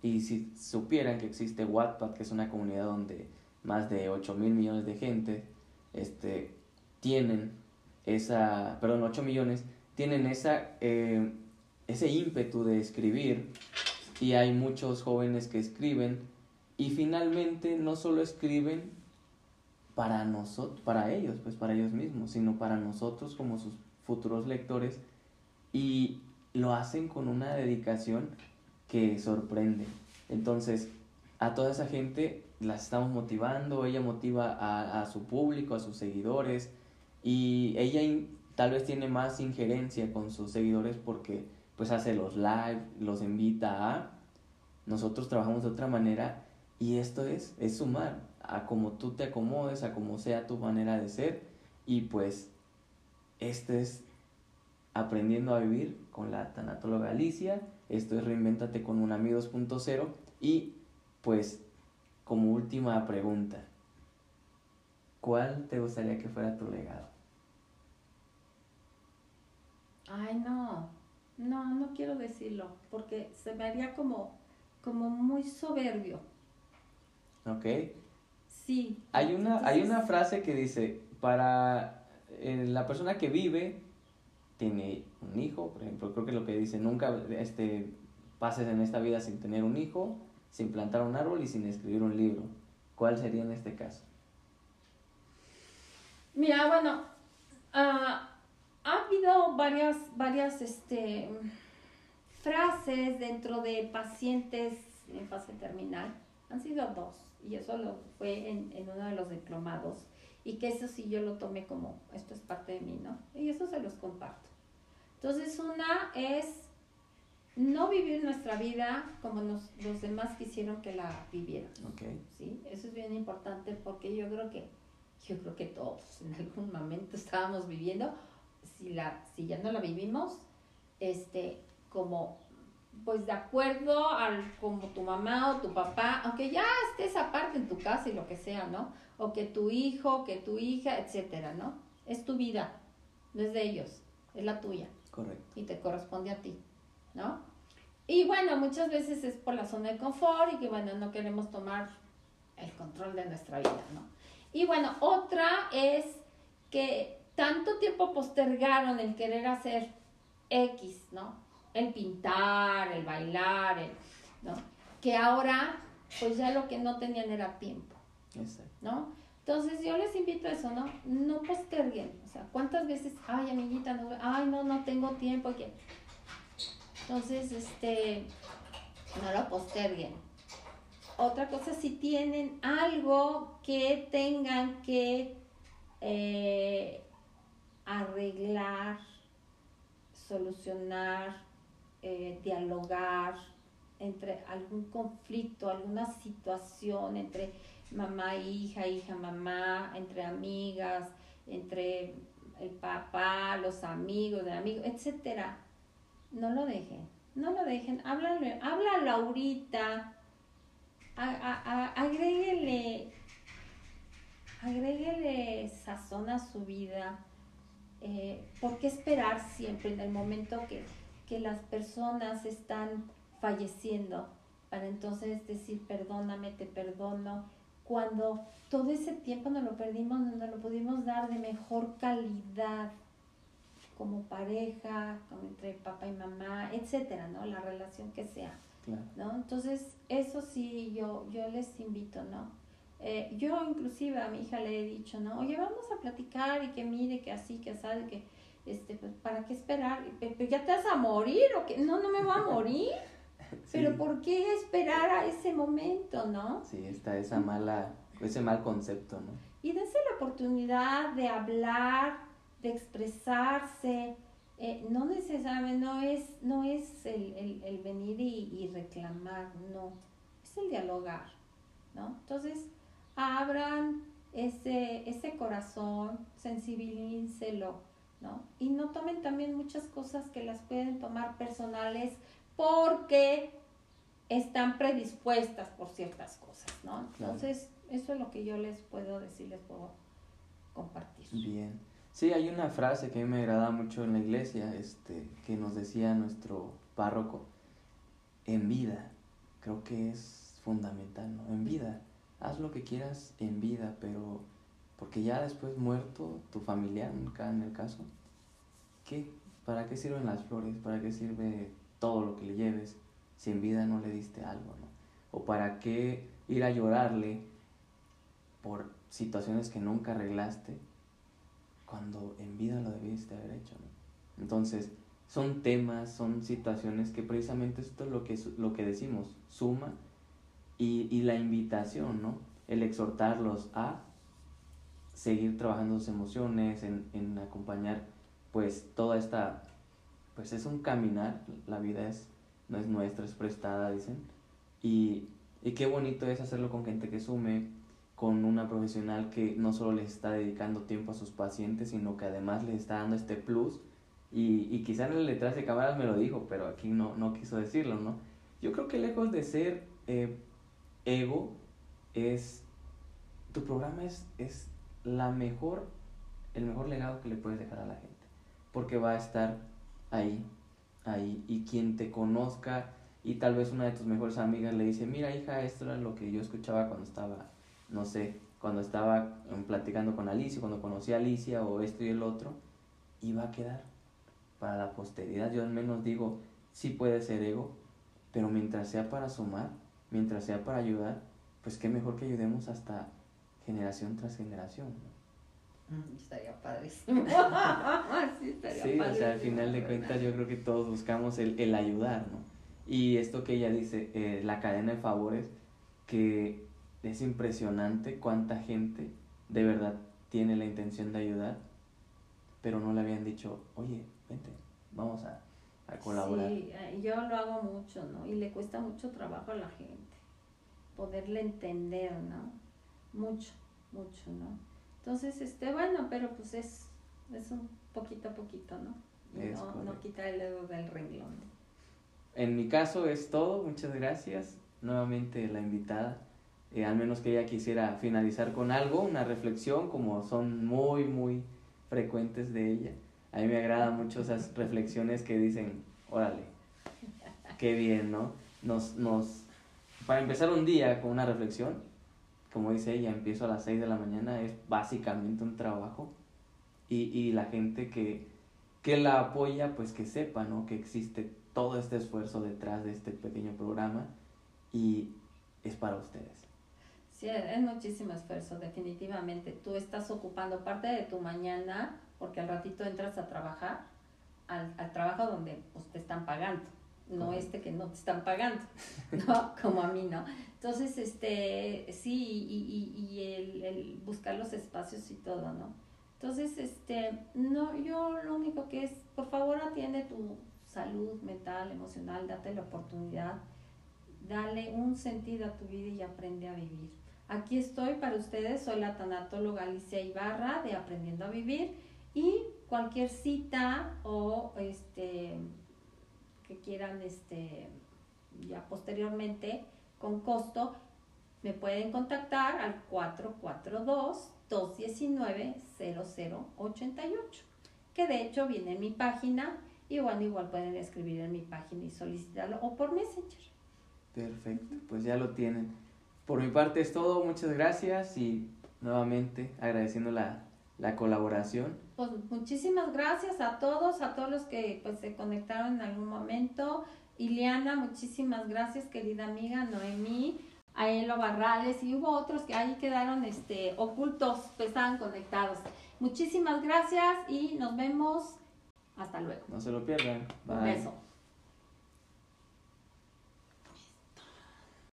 [SPEAKER 2] Y si supieran que existe Wattpad, que es una comunidad donde más de 8 mil millones de gente este, tienen esa, perdón, 8 millones, tienen esa, eh, ese ímpetu de escribir y hay muchos jóvenes que escriben y finalmente no solo escriben para nosotros, para ellos, pues para ellos mismos, sino para nosotros como sus futuros lectores y lo hacen con una dedicación que sorprende. Entonces, a toda esa gente las estamos motivando, ella motiva a, su público, a sus seguidores y ella tal vez tiene más injerencia con sus seguidores porque pues hace los live, los invita a... Nosotros trabajamos de otra manera y esto es, es sumar a como tú te acomodes, a como sea tu manera de ser y pues este es aprendiendo a vivir con la tanatóloga Alicia, esto es Reinventate con un amigo 2.0 y pues como última pregunta, ¿cuál te gustaría que fuera tu legado?
[SPEAKER 1] Ay, no, no, no quiero decirlo, porque se me haría como, como muy soberbio.
[SPEAKER 2] Ok.
[SPEAKER 1] Sí.
[SPEAKER 2] Hay una, hay una frase que dice, para eh, la persona que vive, tiene un hijo, por ejemplo, creo que lo que dice, nunca este, pases en esta vida sin tener un hijo, sin plantar un árbol y sin escribir un libro. ¿Cuál sería en este caso?
[SPEAKER 1] Mira, bueno, uh, ha habido varias, varias este, frases dentro de pacientes en fase terminal. Han sido dos, y eso lo fue en, en uno de los diplomados. Y que eso sí yo lo tomé como, esto es parte de mí, ¿no? Y eso se los comparto. Entonces, una es no vivir nuestra vida como nos, los demás quisieron que la vivieran.
[SPEAKER 2] Okay.
[SPEAKER 1] ¿sí? Eso es bien importante porque yo creo que yo creo que todos en algún momento estábamos viviendo si, la, si ya no la vivimos, este, como, pues de acuerdo al como tu mamá o tu papá, aunque ya estés aparte en tu casa y lo que sea, ¿no? O que tu hijo, que tu hija, etcétera, ¿no? Es tu vida, no es de ellos, es la tuya.
[SPEAKER 2] Correcto.
[SPEAKER 1] Y te corresponde a ti, ¿no? Y bueno, muchas veces es por la zona de confort y que bueno, no queremos tomar el control de nuestra vida, ¿no? Y bueno, otra es que tanto tiempo postergaron el querer hacer X, ¿no? El pintar, el bailar, ¿no? Que ahora, pues ya lo que no tenían era tiempo, ¿no? Entonces yo les invito a eso, ¿no? No posterguen, o sea, ¿cuántas veces, ay, amiguita, no, ay, no, no tengo tiempo, que... Entonces, este, no lo posterguen. Otra cosa, si tienen algo que tengan que eh, arreglar, solucionar, eh, dialogar entre algún conflicto, alguna situación entre mamá, hija, hija, mamá, entre amigas, entre el papá, los amigos de amigos, etcétera. No lo dejen, no lo dejen, háblale, háblalo ahorita, agréguele, agréguele sazón a su vida, eh, ¿por qué esperar siempre en el momento que, que las personas están falleciendo para entonces decir perdóname, te perdono, cuando todo ese tiempo nos lo perdimos, nos lo pudimos dar de mejor calidad como pareja, como entre papá y mamá, etcétera, ¿no? La relación que sea, ¿no? Entonces, eso sí, yo, yo les invito, ¿no? Eh, yo inclusive a mi hija le he dicho, ¿no? Oye, vamos a platicar y que mire, que así, que sabe, que... este, pues, ¿para qué esperar? ¿Ya te vas a morir o qué? No, no me voy a morir. Pero ¿por qué esperar a ese momento, no?
[SPEAKER 2] Sí, está esa mala, ese mal concepto, ¿no?
[SPEAKER 1] Y dense la oportunidad de hablar, de expresarse. Eh, no necesariamente, no es, no es el, el, venir y, y, reclamar, no. Es el dialogar, ¿no? Entonces, abran ese, ese corazón, sensibilícelo, ¿no? Y no tomen también muchas cosas que las pueden tomar personales porque están predispuestas por ciertas cosas, ¿no? Entonces, eso es lo que yo les puedo decir, les puedo compartir.
[SPEAKER 2] Bien. Sí, hay una frase que a mí me agrada mucho en la iglesia, este, que nos decía nuestro párroco, en vida, creo que es fundamental, ¿no? En vida, haz lo que quieras en vida, pero porque ya después muerto tu familiar, en el caso, ¿qué? ¿Para qué sirven las flores? ¿Para qué sirve todo lo que le lleves si en vida no le diste algo, ¿no? O para qué ir a llorarle por situaciones que nunca arreglaste cuando en vida lo debiste haber hecho, ¿no? Entonces, son temas, son situaciones que precisamente esto es lo que, lo que decimos, suma y, y la invitación, ¿no? El exhortarlos a seguir trabajando sus emociones, en, en acompañar pues toda esta pues es un caminar, la vida es, no es nuestra, es prestada, dicen. Y, y qué bonito es hacerlo con gente que sume, con una profesional que no solo les está dedicando tiempo a sus pacientes, sino que además les está dando este plus. Y, y quizá en el detrás de cámaras me lo dijo, pero aquí no, no quiso decirlo, ¿no? Yo creo que lejos de ser eh, ego, es, tu programa es, es la mejor, el mejor legado que le puedes dejar a la gente, porque va a estar ahí, ahí, y quien te conozca y tal vez una de tus mejores amigas le dice, mira hija, esto era lo que yo escuchaba cuando estaba, no sé, cuando estaba em, platicando con Alicia, cuando conocí a Alicia o esto y el otro, y va a quedar para la posteridad. Yo al menos digo, sí puede ser ego, pero mientras sea para sumar, mientras sea para ayudar, pues qué mejor que ayudemos hasta generación tras generación.
[SPEAKER 1] Mm, estaría padrísimo.
[SPEAKER 2] sí, estaría sí o sea, al final de cuentas yo creo que todos buscamos el, el ayudar, ¿no? Y esto que ella dice, eh, la cadena de favores, que es impresionante cuánta gente de verdad tiene la intención de ayudar, pero no le habían dicho, oye, vente, vamos a, a colaborar.
[SPEAKER 1] Sí, eh, yo lo hago mucho, ¿no? Y le cuesta mucho trabajo a la gente poderle entender, ¿no? Mucho, mucho, ¿no? Entonces, este, bueno, pero pues es, es un poquito a poquito, ¿no? no, no quita el dedo del renglón.
[SPEAKER 2] En mi caso es todo, muchas gracias. Nuevamente la invitada, eh, al menos que ella quisiera finalizar con algo, una reflexión, como son muy, muy frecuentes de ella. A mí me agradan mucho esas reflexiones que dicen, órale, qué bien, ¿no? Nos, nos, para empezar un día con una reflexión, como dice ella, empiezo a las 6 de la mañana, es básicamente un trabajo. Y, y la gente que, que la apoya, pues que sepa, ¿no? Que existe todo este esfuerzo detrás de este pequeño programa y es para ustedes.
[SPEAKER 1] Sí, es muchísimo esfuerzo, definitivamente. Tú estás ocupando parte de tu mañana porque al ratito entras a trabajar, al, al trabajo donde pues, te están pagando no este que no te están pagando, ¿no? Como a mí, ¿no? Entonces, este, sí, y, y, y el, el, buscar los espacios y todo, ¿no? Entonces, este, no, yo lo único que es, por favor, atiende tu salud mental, emocional, date la oportunidad, dale un sentido a tu vida y aprende a vivir. Aquí estoy para ustedes, soy la tanatóloga Alicia Ibarra de Aprendiendo a Vivir y cualquier cita o este que quieran este, ya posteriormente con costo, me pueden contactar al 442-219-0088, que de hecho viene en mi página y bueno, igual pueden escribir en mi página y solicitarlo o por Messenger.
[SPEAKER 2] Perfecto, pues ya lo tienen. Por mi parte es todo, muchas gracias y nuevamente agradeciendo la, la colaboración.
[SPEAKER 1] Pues muchísimas gracias a todos, a todos los que pues se conectaron en algún momento. Iliana, muchísimas gracias, querida amiga Noemí, a Elo Barrales y hubo otros que ahí quedaron este, ocultos, pues estaban conectados. Muchísimas gracias y nos vemos Hasta luego.
[SPEAKER 2] No se lo pierdan.
[SPEAKER 1] Un beso.